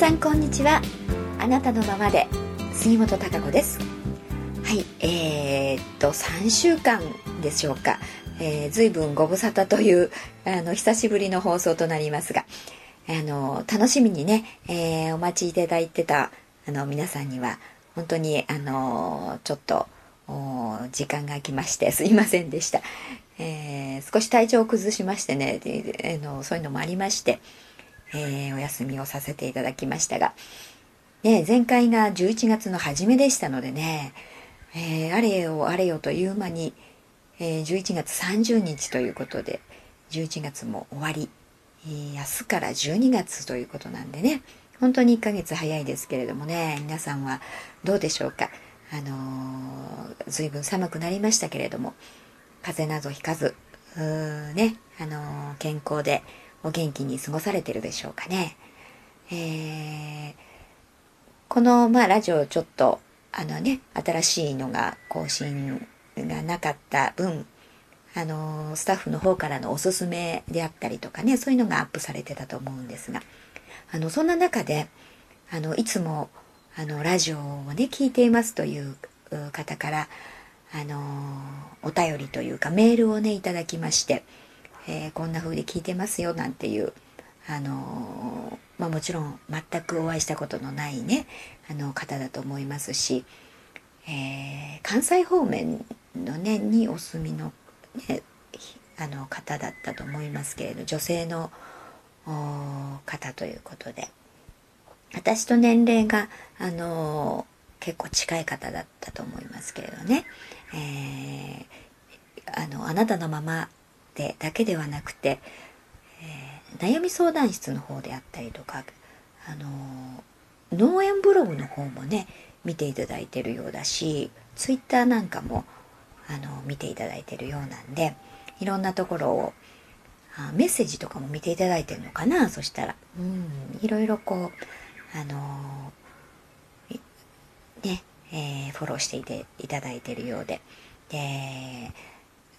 さんこんにちは。あなたのままで杉本孝子です。はいえー、っと3週間でしょうか、えー、随分ご無沙汰というあの久しぶりの放送となりますがあの楽しみにね、えー、お待ちいただいてたあの皆さんには本当にあのちょっと時間が空きましてすいませんでした、えー、少し体調を崩しましてねであのそういうのもありましてえー、お休みをさせていただきましたが、ね、前回が11月の初めでしたのでね、えー、あれよあれよという間に、えー、11月30日ということで11月も終わり、えー、明日から12月ということなんでね本当に1ヶ月早いですけれどもね皆さんはどうでしょうか？あのー、随分寒くなりましたけれども風邪などひかずねあのー、健康でお元気に過ごされてるでしょうかね。えー、この、まあ、ラジオちょっと、あのね、新しいのが更新がなかった分、あの、スタッフの方からのおすすめであったりとかね、そういうのがアップされてたと思うんですが、あの、そんな中で、あの、いつも、あの、ラジオをね、聞いていますという方から、あの、お便りというかメールをね、いただきまして、えー、こんな風で聞いてますよなんていう、あのまあ、もちろん全くお会いしたことのないねあの方だと思いますし、えー、関西方面のねにお住みの,、ね、あの方だったと思いますけれど女性の方ということで私と年齢が、あの結構近い方だったと思いますけれどね、えー、あのあなたのままでだけではなくて、えー、悩み相談室の方であったりとか、あの農園ブログの方もね見ていただいてるようだしツイッターなんかもあの見ていただいてるようなんでいろんなところをあメッセージとかも見ていただいてるのかなそしたら。うんいろいろこうあのね、え、フォローしていていただいてるようで。で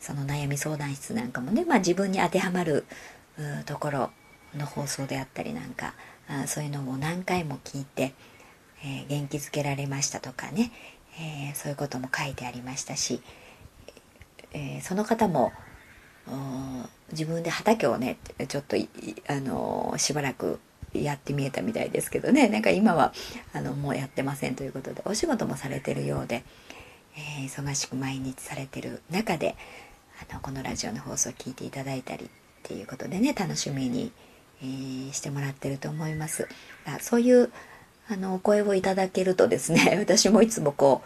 その悩み相談室なんかもね、まあ、自分に当てはまるところの放送であったりなんかあそういうのも何回も聞いて、えー、元気づけられましたとかね、えー、そういうことも書いてありましたし、えー、その方も自分で畑をねちょっとあのしばらくやってみえたみたいですけどねなんか今はあのもうやってませんということでお仕事もされてるようで、え忙しく毎日されてる中であのこのラジオの放送を聞いていただいたりっていうことでね楽しみに、えー、してもらってると思います。あそういうあのお声をいただけるとですね 私もいつもこ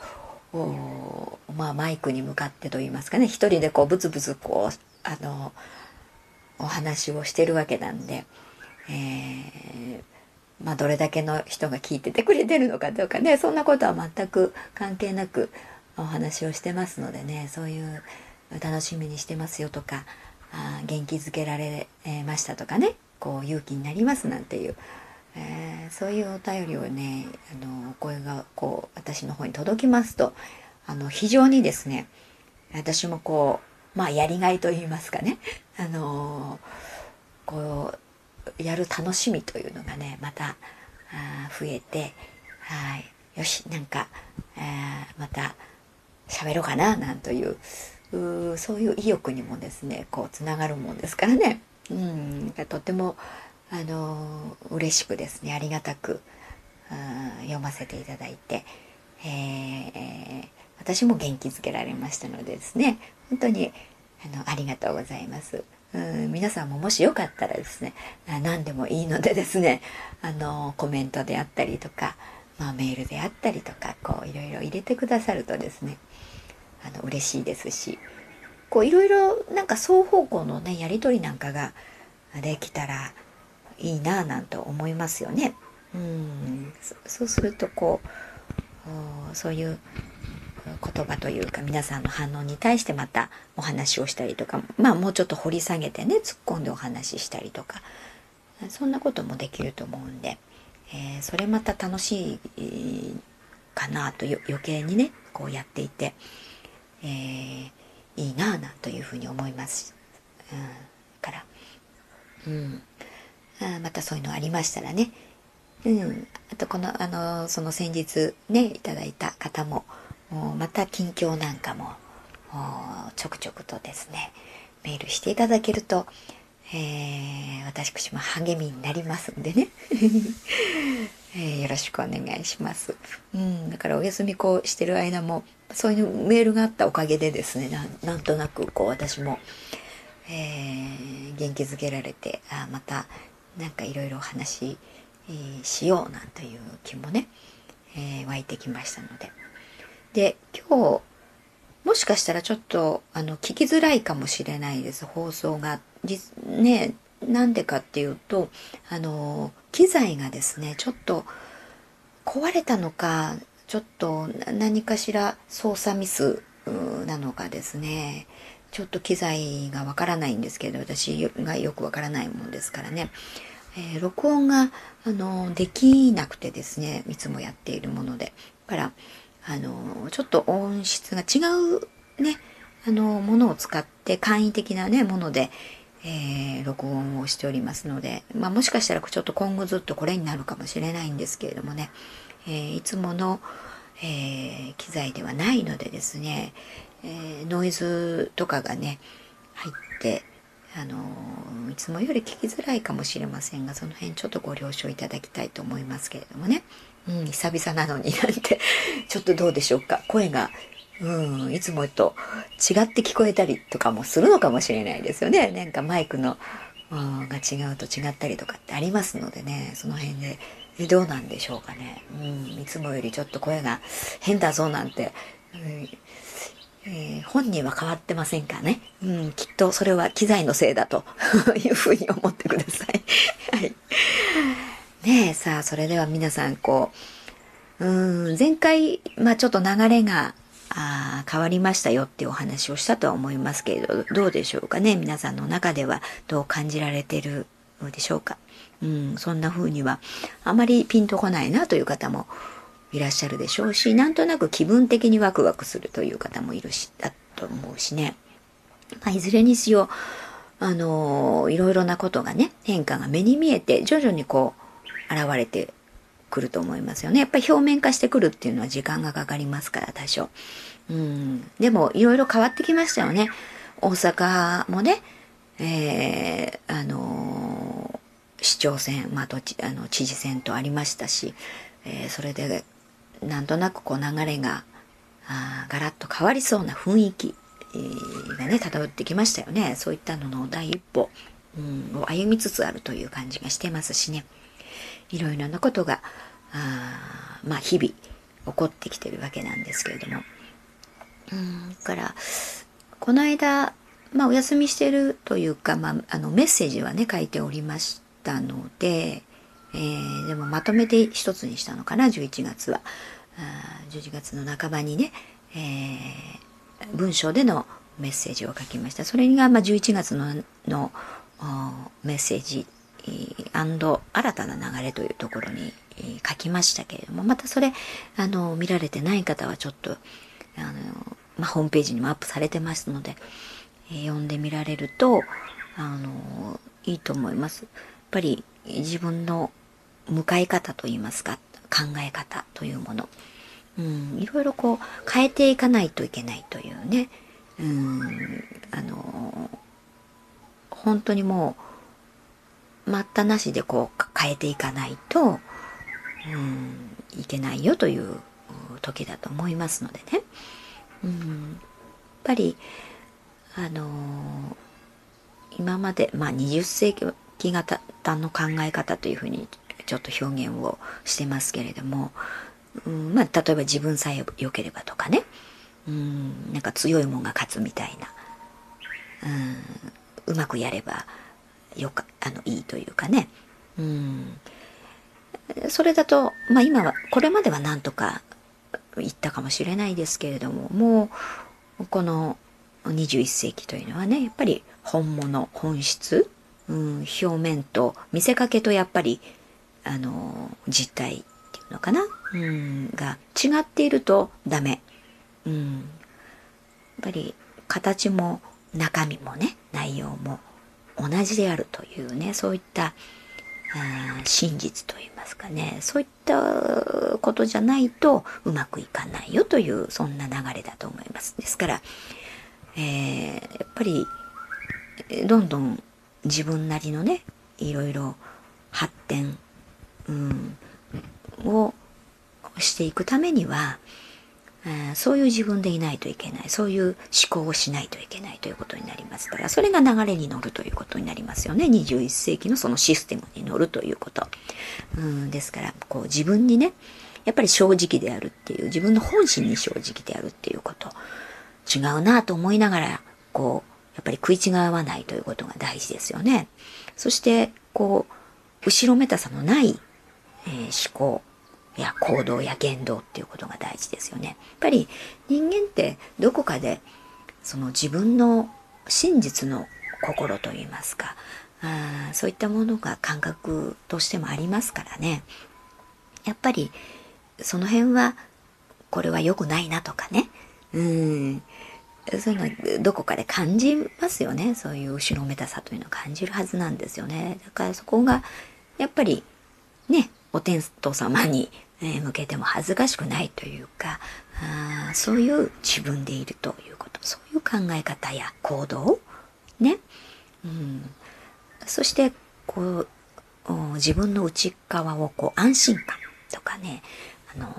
うまあマイクに向かってと言いますかね一人でこうブツブツこうあのお話をしてるわけなんで、えー、まあどれだけの人が聞いててくれてるのかどうかねそんなことは全く関係なくお話をしてますのでねそういう楽しみにしてますよとかあ元気づけられましたとかねこう勇気になりますなんていう、えー、そういうお便りをねあのお声がこう私の方に届きますとあの非常にですね私もこうまあやりがいと言いますかねあのこうやる楽しみというのがねまたあ増えてはいよしなんか、えー、また喋ろうかななんといううそういう意欲にもですねこうつながるもんですからね、うん、とてもあの嬉しくですねありがたく読ませていただいて、えー、私も元気づけられましたのでですね本当にあのありがとうございます。うん皆さんももしよかったらですね何でもいいのでですねあのコメントであったりとか、まあ、メールであったりとかこういろいろ入れてくださるとですねあの嬉しいですしこういろいろなんか双方向のねやり取りなんかができたらいいなぁなんて思いますよね。うんそうするとこうそういう言葉というか皆さんの反応に対してまたお話をしたりとかまあもうちょっと掘り下げてね突っ込んでお話ししたりとかそんなこともできると思うんで、えー、それまた楽しいかなと余計にねこうやっていて。えー、いいなあなというふうに思います、うん、から、うん、あまたそういうのありましたらね、うん、あとこのあのその先日ねいただいた方もまた近況なんかもちょくちょくとですねメールしていただけると、えー、私も励みになりますんでね、えー、よろしくお願いします、うん、だからお休みこうしてる間もそういうメールがあったおかげでですねなんとなくこう私も、えー、元気づけられてあまたなんかいろいろお話、えー、しようなんていう気もね、え、湧いてきましたので。で今日もしかしたらちょっとあの聞きづらいかもしれないです。放送が。ねなんでかっていうとあの機材がですねちょっと壊れたのかちょっと何かしら操作ミスなのかですね。ちょっと機材がわからないんですけど私がよくわからないもんですからね、えー、録音があのできなくてですねいつもやっているもので。だからあのちょっと音質が違うねあのものを使って簡易的なねもので、えー、録音をしておりますので、まあ、もしかしたらちょっと今後ずっとこれになるかもしれないんですけれどもね、えー、いつもの、えー、機材ではないのでですね、えノイズとかがね入ってあのいつもより聞きづらいかもしれませんがその辺ちょっとご了承いただきたいと思いますけれどもね、うん、久々なのになんてちょっとどうでしょうか。声がうん、いつもと違って聞こえたりとかもするのかもしれないですよね。なんかマイクの、うん、が違うと違ったりとかってありますのでね、その辺で、えどうなんでしょうかね。うん、いつもよりちょっと声が変だぞなんて、うんえー、本人は変わってませんかね。うん、きっとそれは機材のせいだと いうふうに思ってください。はい。ねえ、さあ、それでは皆さん、こう、うん、前回、まあちょっと流れがあ変わりましたよっていうお話をしたとは思いますけれど、どうでしょうかね？皆さんの中ではどう感じられてるのでしょうか？うん、そんな風にはあまりピンとこないなという方もいらっしゃるでしょうし、なんとなく気分的にワクワクするという方もいるし、だと思うしね。まあ、いずれにしよう、あのー、いろいろなことがね、変化が目に見えて、徐々にこう、現れてくると思いますよね。やっぱり表面化してくるっていうのは時間がかかりますから、多少。うん。でも、いろいろ変わってきましたよね。大阪もね、えー、あのー、市長選、まあ、どち、あの、知事選とありましたし、えー、それで、なんとなくこう流れが、あガラッと変わりそうな雰囲気、えー、がね、漂ってきましたよね。そういったのの第一歩、うん、を歩みつつあるという感じがしてますしね。いろいろなことが、あまあ日々起こってきてるわけなんですけれども。うん、から、この間、まあお休みしてるというか、まああのメッセージはね書いておりましたので、えー、でもまとめて一つにしたのかな、11月は。あ11月の半ばにね、えー、文章でのメッセージを書きました。それが、まあ、11月ののメッセージ新たな流れというところに書きましたけれども、またそれ、あの、見られてない方はちょっと、あの、まあ、ホームページにもアップされてますので、え読んでみられると、あの、いいと思います。やっぱり自分の向かい方といいますか、考え方というもの。うん、いろいろこう変えていかないといけないというね。うん、あの、本当にもう、待ったなしでこう変えていかないと、うん、いけないよという時だと思いますのでね。うん、やっぱり、あのー、今まで、まあ、20世紀型の考え方というふうにちょっと表現をしてますけれども、うんまあ、例えば自分さえ良ければとかね、うん、なんか強いもんが勝つみたいな、うん、うまくやればよか、あの、いいというかね。うん。それだと、まあ今は、これまではなんとか言ったかもしれないですけれども、もう、この21世紀というのはね、やっぱり本物、本質、うん、表面と見せかけとやっぱり、あの、実態っていうのかな、うん、が違っているとダメ。うん。やっぱり形も中身もね、内容も同じであるというねそういった真実といいますかねそういったことじゃないとうまくいかないよというそんな流れだと思います。ですから、えー、やっぱりどんどん自分なりのねいろいろ発展、うん、をしていくためにはそういう自分でいないといけない。そういう思考をしないといけないということになりますから。それが流れに乗るということになりますよね。21世紀のそのシステムに乗るということ、うん、ですからこう自分にねやっぱり正直であるっていう自分の本心に正直であるっていうこと。違うなと思いながらこうやっぱり食い違わないということが大事ですよね。そしてこう後ろめたさのない、えー、思考。や行動や言動っていうことが大事ですよね。やっぱり人間ってどこかでその自分の真実の心といいますかあそういったものが感覚としてもありますからね。やっぱりその辺はこれは良くないなとかね。うん。そういうのどこかで感じますよね。そういう後ろめたさというのを感じるはずなんですよね。だからそこがやっぱりねお天道様に向けても恥ずかしくないというかあそういう自分でいるということ。そういう考え方や行動ね、うん、そしてこう自分の内側をこう安心感とかね、あのー、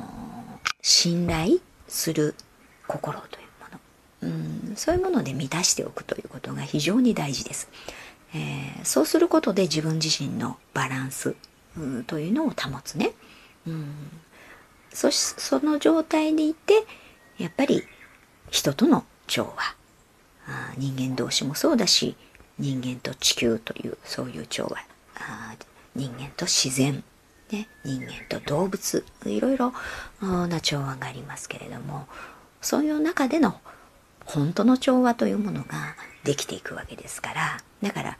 信頼する心というもの、うん、そういうもので満たしておくということが非常に大事です。えー、そうすることで自分自身のバランス、うん、というのを保つね。うん、そしその状態にいてやっぱり人との調和。あ人間同士もそうだし人間と地球というそういう調和。あ人間と自然、ね、人間と動物。いろいろな調和がありますけれどもそういう中での本当の調和というものができていくわけですから。だから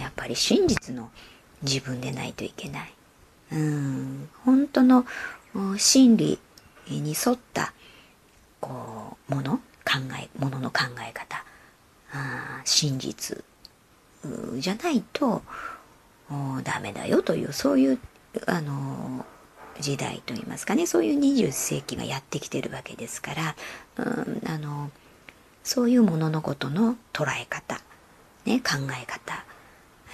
やっぱり真実の自分でないといけない。うん。本当の真理に沿ったこうもの考えものの考え方。あ真実。じゃないとダメだよというそういうあの時代といいますかね。そういう20世紀がやってきてるわけですから、うん、あのそういうもののことの捉え方、ね、考え方、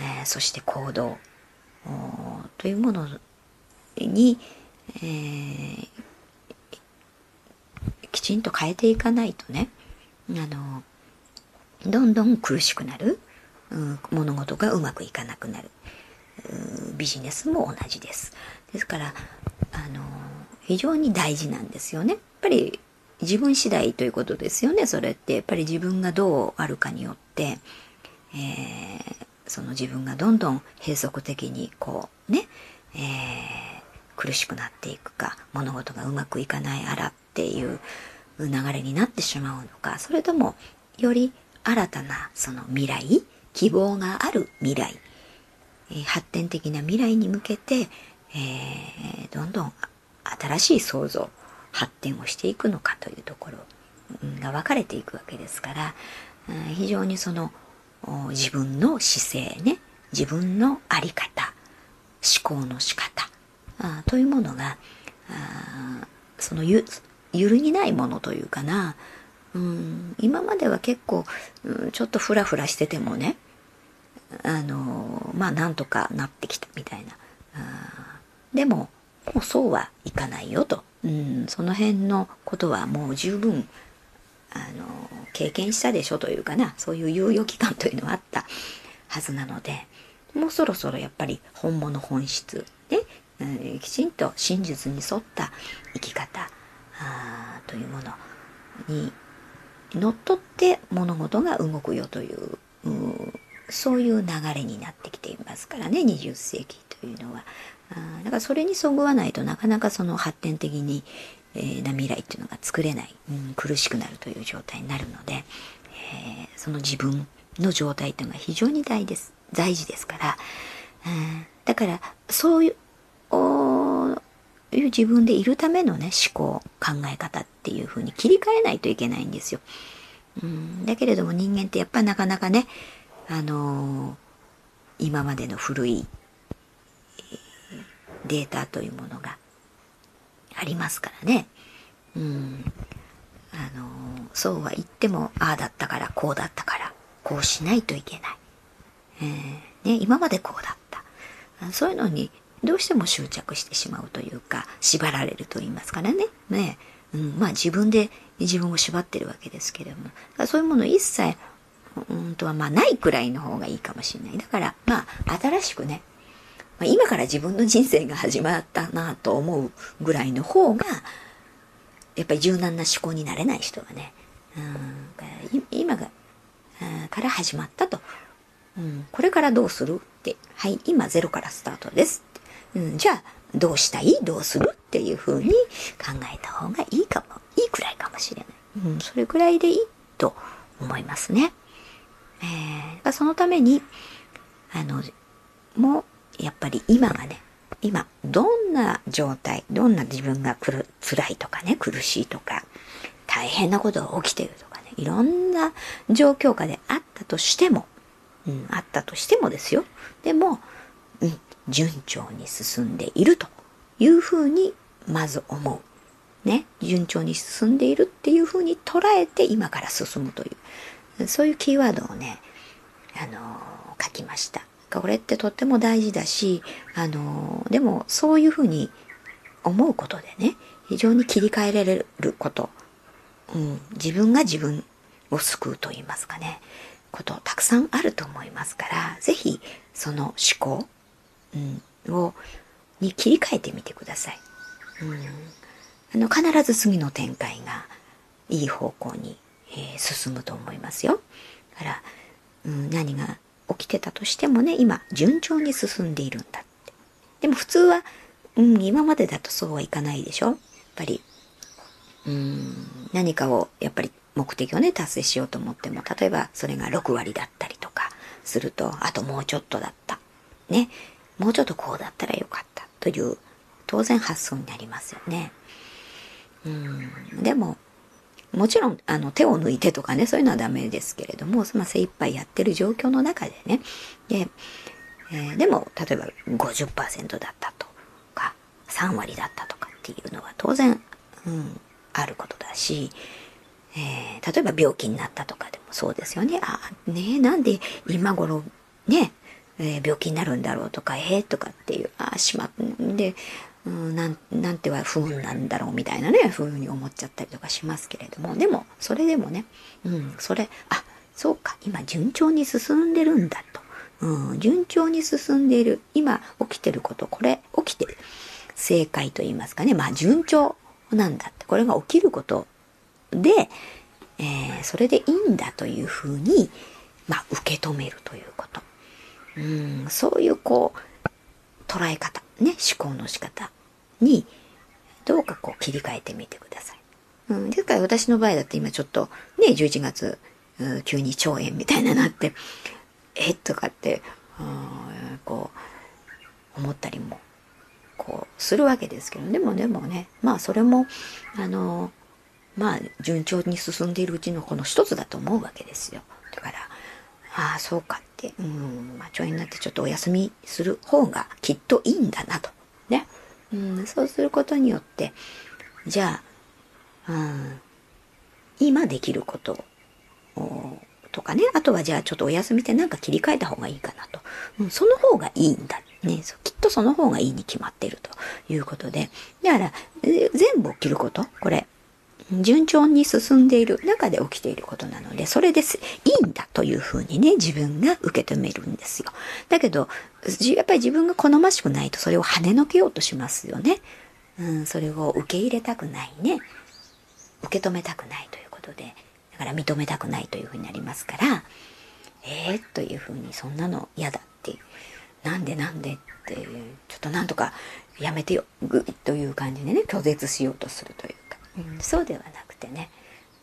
えー、そして行動。というものに、えー、きちんと変えていかないとねあのどんどん苦しくなる、うん、物事がうまくいかなくなる。ビジネスも同じです。ですからあの非常に大事なんですよね。やっぱり自分次第ということですよね。それって。やっぱり自分がどうあるかによって、えー、その自分がどんどん閉塞的にこうね、えー苦しくなっていくか物事がうまくいかないあらっていう流れになってしまうのかそれともより新たなその未来希望がある未来、えー、発展的な未来に向けて、えー、どんどん新しい創造発展をしていくのかというところが分かれていくわけですから、非常にその自分の姿勢ね自分の在り方思考の仕方あというものがあそのゆ揺るぎないものというかな、うん、今までは結構、うん、ちょっとフラフラしててもねあのまあなんとかなってきたみたいな。あでももうそうはいかないよと、うん、その辺のことはもう十分あの経験したでしょというかな。そういう猶予期間というのはあったはずなのでもうそろそろやっぱり本物本質きちんと真実に沿った生き方というものにのっとって物事が動くよという、う、そういう流れになってきていますからね20世紀というのは。あだからそれにそぐわないとなかなかその発展的に、えー、な未来っていうのが作れない、うん、苦しくなるという状態になるので、えー、その自分の状態というのが非常に大です大事ですから、だからそういういう自分でいるためのね思考考え方っていう風に切り替えないといけないんですよ。うん、だけれども人間ってやっぱなかなかねあのー、今までの古いデータというものがありますからね。うん。あの、そうは言っても、ああだったから、こうだったから、こうしないといけない。えー、ね、今までこうだった。そういうのにどうしても執着してしまうというか、縛られると言いますからね。ね。うん、まあ自分で自分を縛ってるわけですけれども、そういうもの一切、うんとはまあないくらいの方がいいかもしれない。だから、まあ新しくね、まあ、今から自分の人生が始まったなと思うぐらいの方が、やっぱり柔軟な思考になれない人はね、うん、今が、から始まったと。うん、これからどうするって、はい、今ゼロからスタートですうん、じゃあ、どうしたい？どうする？っていう風に考えた方がいいかも、いいくらいかもしれない。うん、それくらいでいいと思いますね。えー、そのために、あの、もう、やっぱり今がね、今、どんな状態、どんな自分がくる辛いとかね、苦しいとか、大変なことが起きてるとかね、いろんな状況下であったとしても、うん、あったとしてもですよ。でも、うん、順調に進んでいるというふうにまず思う。ね、順調に進んでいるっていうふうに捉えて今から進むという、そういうキーワードをね、あのー、書きました。これってとっても大事だし、あのー、でもそういうふうに思うことでね、非常に切り替えられること、うん、自分が自分を救うと言いますかね、ことたくさんあると思いますから、ぜひその思考、うん、を、に切り替えてみてください。うん、あの必ず次の展開がいい方向に、えー、進むと思いますよ。だから、うん、何が起きてたとしてもね、今、順調に進んでいるんだって。でも普通は、うん、今までだとそうはいかないでしょやっぱり、うん、何かを、やっぱり目的をね、達成しようと思っても、例えばそれが6割だったりとかすると、あともうちょっとだった。ね。もうちょっとこうだったらよかったという当然発想になりますよね。うん、でも、もちろん、あの、手を抜いてとかね、そういうのはダメですけれども、まあ、精一杯やってる状況の中でね、で、えー、でも、例えば50%だったとか、3割だったとかっていうのは当然、うん、あることだし、えー、例えば病気になったとかでもそうですよね。あ、ねなんで今頃、ね、えー、病気になるんだろうとか、えー、とかっていう、ああ、しまっ、で、うん、なん、なんては不運なんだろうみたいなね、ふうに思っちゃったりとかしますけれども、でも、それでもね、うん、それ、あ、そうか、今順調に進んでるんだと。うん、順調に進んでいる。今起きてること、これ起きてる。正解と言いますかね。まあ順調なんだって。これが起きることで、えー、それでいいんだというふうに、まあ受け止めるということ。うん、そういうこう、捉え方、ね、思考の仕方に、どうかこう切り替えてみてください。うん、ですから私の場合だって今ちょっと、ね、11月う、急に腸炎みたいななって、えっ？とかって、うん、こう、思ったりも、こう、するわけですけど、でもでもね、まあそれも、あの、まあ順調に進んでいるうちのこの一つだと思うわけですよ。だから、ああ、そうかって、うん、まあ、腸炎になってちょっとお休みする方がきっといいんだなと。ね。うん、そうすることによって、じゃあ、うん、今できることとかね、あとはじゃあちょっとお休みってなんか切り替えた方がいいかなと。うん、その方がいいんだ。ね、きっとその方がいいに決まってるということで。だから、全部起きること、これ、順調に進んでいる中で起きていることなので、それです。いいんだというふうにね、自分が受け止めるんですよ。だけど、やっぱり自分が好ましくないとそれを跳ねのけようとしますよね。うん、それを受け入れたくないね。受け止めたくないということで、だから認めたくないというふうになりますから、えー、というふうにそんなの嫌だって、なんでなんでって、ちょっとなんとかやめてよ、ぐいという感じでね、拒絶しようとするといううん、そうではなくてね。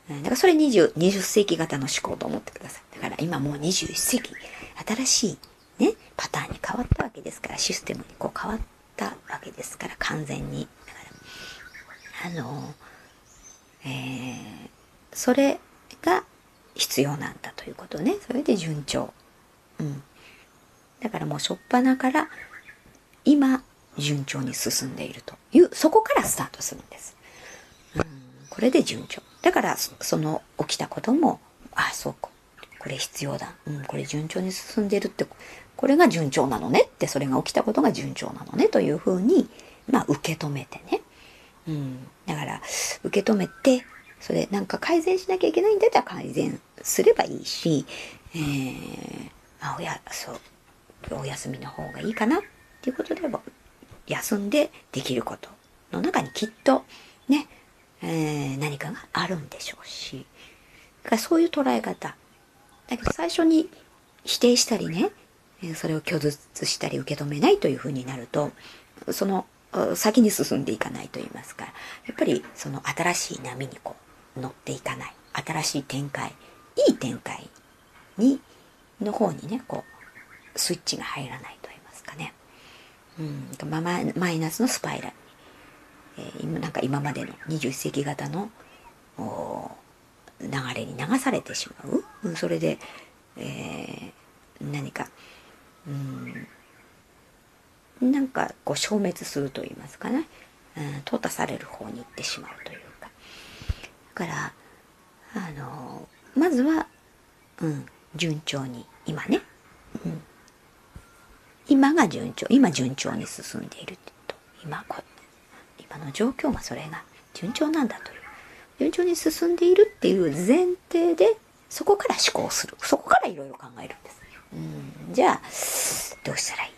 だからそれ 20, 20世紀型の思考と思ってください。だから今もう21世紀、新しいね、パターンに変わったわけですから、システムにこう変わったわけですから、完全に。だから、あの、えー、それが必要なんだということね。それで順調。うん。だからもう初っ端から、今順調に進んでいるという、そこからスタートするんです。これで順調。だから、その起きたことも、ああ、そうか。これ必要だ。うん、これ順調に進んでるって、これが順調なのねって、それが起きたことが順調なのねというふうに、まあ、受け止めてね。うん。だから、受け止めて、それなんか改善しなきゃいけないんだったら改善すればいいし、えー、まあ、おや、そう、お休みの方がいいかなっていうことでも、休んでできることの中にきっとね、えー、何かがあるんでしょうし、だからそういう捉え方。だけど最初に否定したりね、それを拒絶したり受け止めないというふうになると、その先に進んでいかないと言いますか、やっぱりその新しい波にこう乗っていかない。新しい展開、いい展開に、の方にね、こう、スイッチが入らないと言いますかね。うん、まママイナスのスパイラル、今なんか今までの21世紀型の流れに流されてしまう？それで、えー、何か、うんなんかこう消滅すると言いますかね、うん、淘汰される方に行ってしまうというか。だからあのまずは、うん、順調に今ね、うん、今が順調。今順調に進んでいると。今こ今の状況がそれが順調なんだという順調に進んでいるっていう前提でそこから思考するそこからいろいろ考えるんです、うん、じゃあどうしたらいい？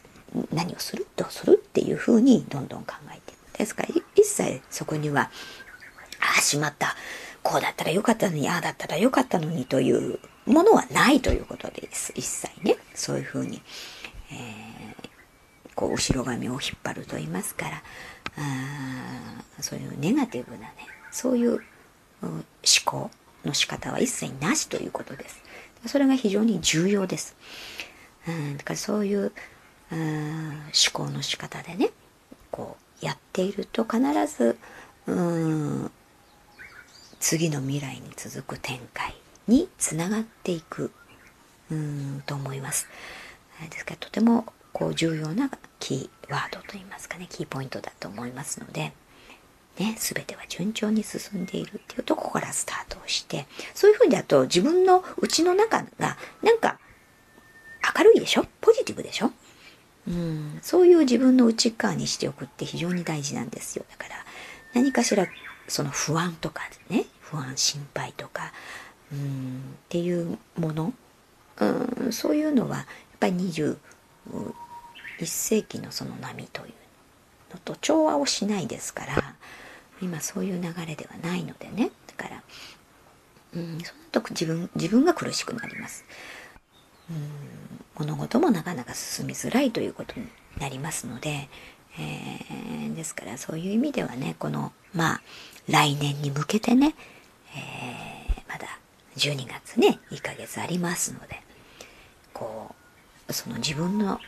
何をする？どうする？っていうふうにどんどん考えていく。ですから一切そこには、ああ、しまった。こうだったらよかったのに、ああだったらよかったのにというものはないということです。一切ね。そういうふうに、えー、こう、後ろ髪を引っ張ると言いますから、あそういうネガティブなね、そういう思考の仕方は一切なしということです。それが非常に重要です。うん、だからそういう思考の仕方でねこうやっていると必ずうん次の未来に続く展開につながっていくうんと思います。ですからとてもこう重要なキーワードといいますかねキーポイントだと思いますので、ね、全ては順調に進んでいるっていうとこからスタートをしてそういうふうだと自分の内の中がなんか明るいでしょ？ポジティブでしょ？うん、そういう自分の内側にしておくって非常に大事なんですよ。だから何かしらその不安とかね、不安、心配とか、うん、っていうもの、うん、そういうのはやっぱり1世紀のその波というのと調和をしないですから、今そういう流れではないのでね。だから、うん、そのと自分、自分が苦しくなります。うん物事もなかなか進みづらいということになりますので、えー、ですからそういう意味ではねこのまあ来年に向けてね、えー、まだ12月ね1ヶ月ありますのでこうその自分の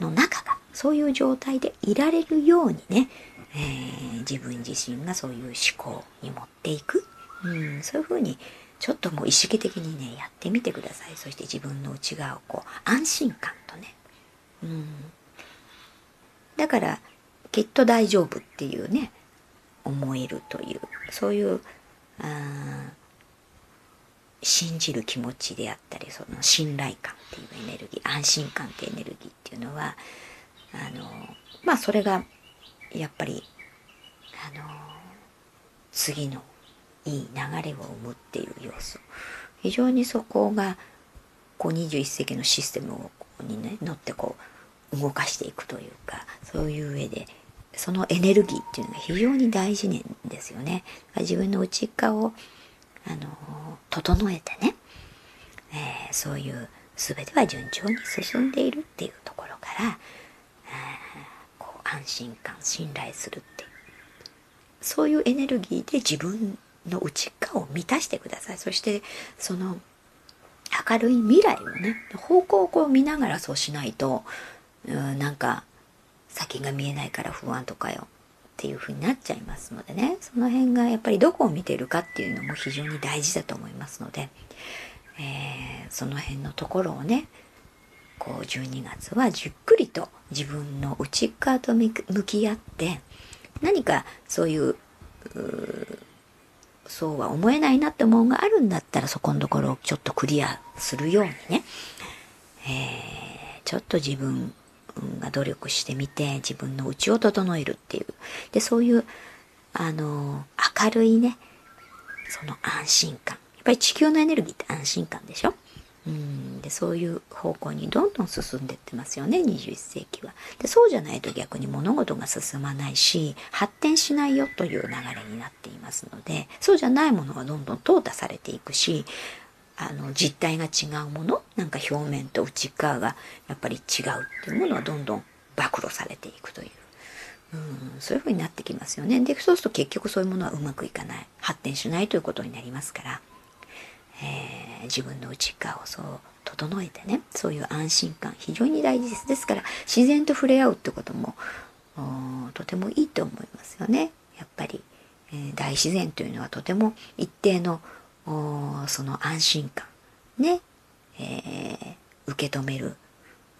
の中がそういう状態でいられるようにね、えー、自分自身がそういう思考に持っていく、うん、そういうふうにちょっともう意識的にねやってみてください。そして自分の内側をこう安心感とね。うん。だからきっと大丈夫っていうね思えるというそういうあ信じる気持ちであったりその信頼感っていうエネルギー安心感ってエネルギーっていうのはあのまあそれがやっぱりあの次のいい流れを生むっていう要素非常にそこがこう21世紀のシステムをにね乗ってこう動かしていくというかそういう上でそのエネルギーっていうのが非常に大事なんですよね。自分の内側をあの整えてね、えー、そういう全ては順調に進んでいるっていうところから、えー、こう安心感信頼するっていうそういうエネルギーで自分の内側を満たしてください。そしてその明るい未来をね方向をこう見ながらそうしないとうんなんか先が見えないから不安とかよ。っていう風になっちゃいますのでね。その辺がやっぱりどこを見てるかっていうのも非常に大事だと思いますので、えー、その辺のところをねこう12月はじっくりと自分の内側と向き合って何かそういうそうは思えないなって思うがあるんだったらそこのところをちょっとクリアするようにね、えー、ちょっと自分が努力してみて自分の内を整えるっていう。でそういうあの明るいねその安心感。やっぱり地球のエネルギーって安心感でしょ？うん。でそういう方向にどんどん進んでってますよね21世紀は。でそうじゃないと逆に物事が進まないし発展しないよという流れになっていますのでそうじゃないものはどんどん淘汰されていくしあの実態が違うものなんか表面と内側がやっぱり違うっていうものはどんどん暴露されていくという。うん、そういうふうになってきますよね。で、そうすると結局そういうものはうまくいかない。発展しないということになりますから。えー、自分の内側をそう整えてねそういう安心感非常に大事ですですから自然と触れ合うってこともとてもいいと思いますよねやっぱり、えー、大自然というのはとても一定のその安心感ね、えー、受け止める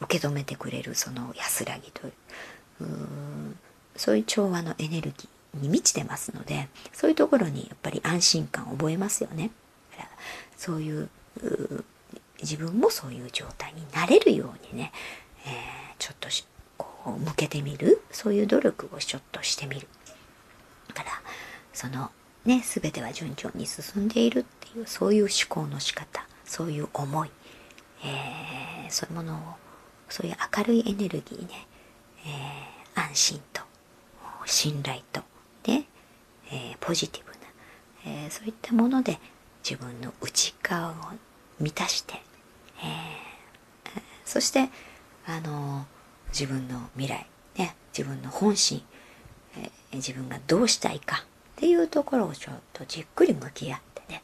受け止めてくれるその安らぎというそういう調和のエネルギーに満ちてますのでそういうところにやっぱり安心感を覚えますよね。そういう自分もそういう状態になれるようにね、えー、ちょっとこう向けてみるそういう努力をちょっとしてみるだからそのね全ては順調に進んでいるっていうそういう思考の仕方そういう思い、えー、そういうものをそういう明るいエネルギーね、えー、安心と信頼とね、えー、ポジティブな、えそういったもので自分の内側を満たして、えー、そしてあの自分の未来、ね、自分の本心、えー、自分がどうしたいかっていうところをちょっとじっくり向き合ってね、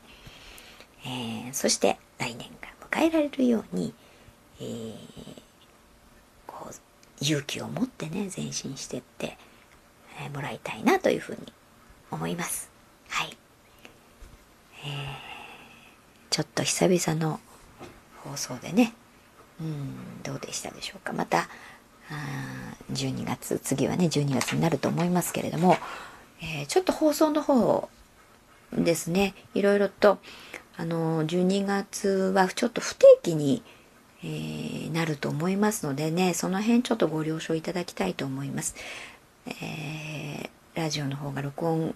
えー、そして来年が迎えられるように、えー、こう勇気を持ってね前進してって、え、もらいたいなというふうに思います。はい。えーちょっと久々の放送でね、うん、どうでしたでしょうか。また、あ12月、次はね、12月になると思いますけれども、えー、ちょっと放送の方ですね、いろいろと、あの、12月はちょっと不定期に、えー、なると思いますのでね、その辺ちょっとご了承いただきたいと思います。えー、ラジオの方が録音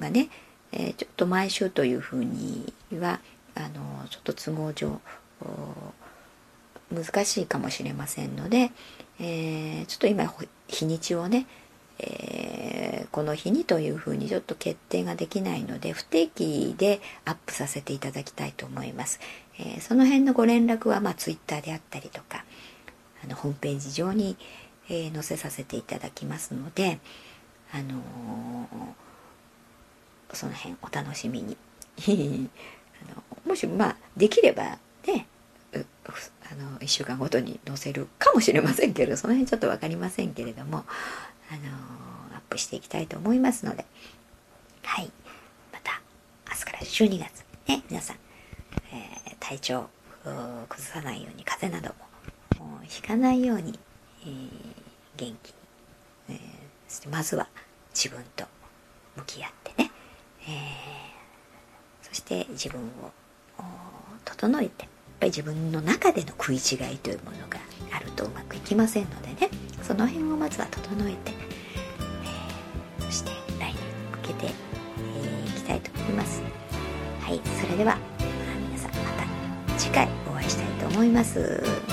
がね、えー、ちょっと毎週というふうにはあのちょっと都合上難しいかもしれませんので、えー、ちょっと今日にちをね、えー、この日にというふうにちょっと決定ができないので不定期でアップさせていただきたいと思います。えー、その辺のご連絡は、まあ、Twitter であったりとかあのホームページ上に、え載せさせていただきますので、あのその辺お楽しみに。あのもしまあできればねあの1週間ごとに載せるかもしれませんけどその辺ちょっと分かりませんけれどもあのアップしていきたいと思いますので。はい。また明日から12月ね皆さん、えー、体調崩さないように風邪などもひかないように、えー、元気に、えー、そしてまずは自分と向き合ってね、えそして自分を整えてやっぱり自分の中での食い違いというものがあるとうまくいきませんのでねその辺をまずは整えて、はいそれでは皆さんまた次回お会いしたいと思います。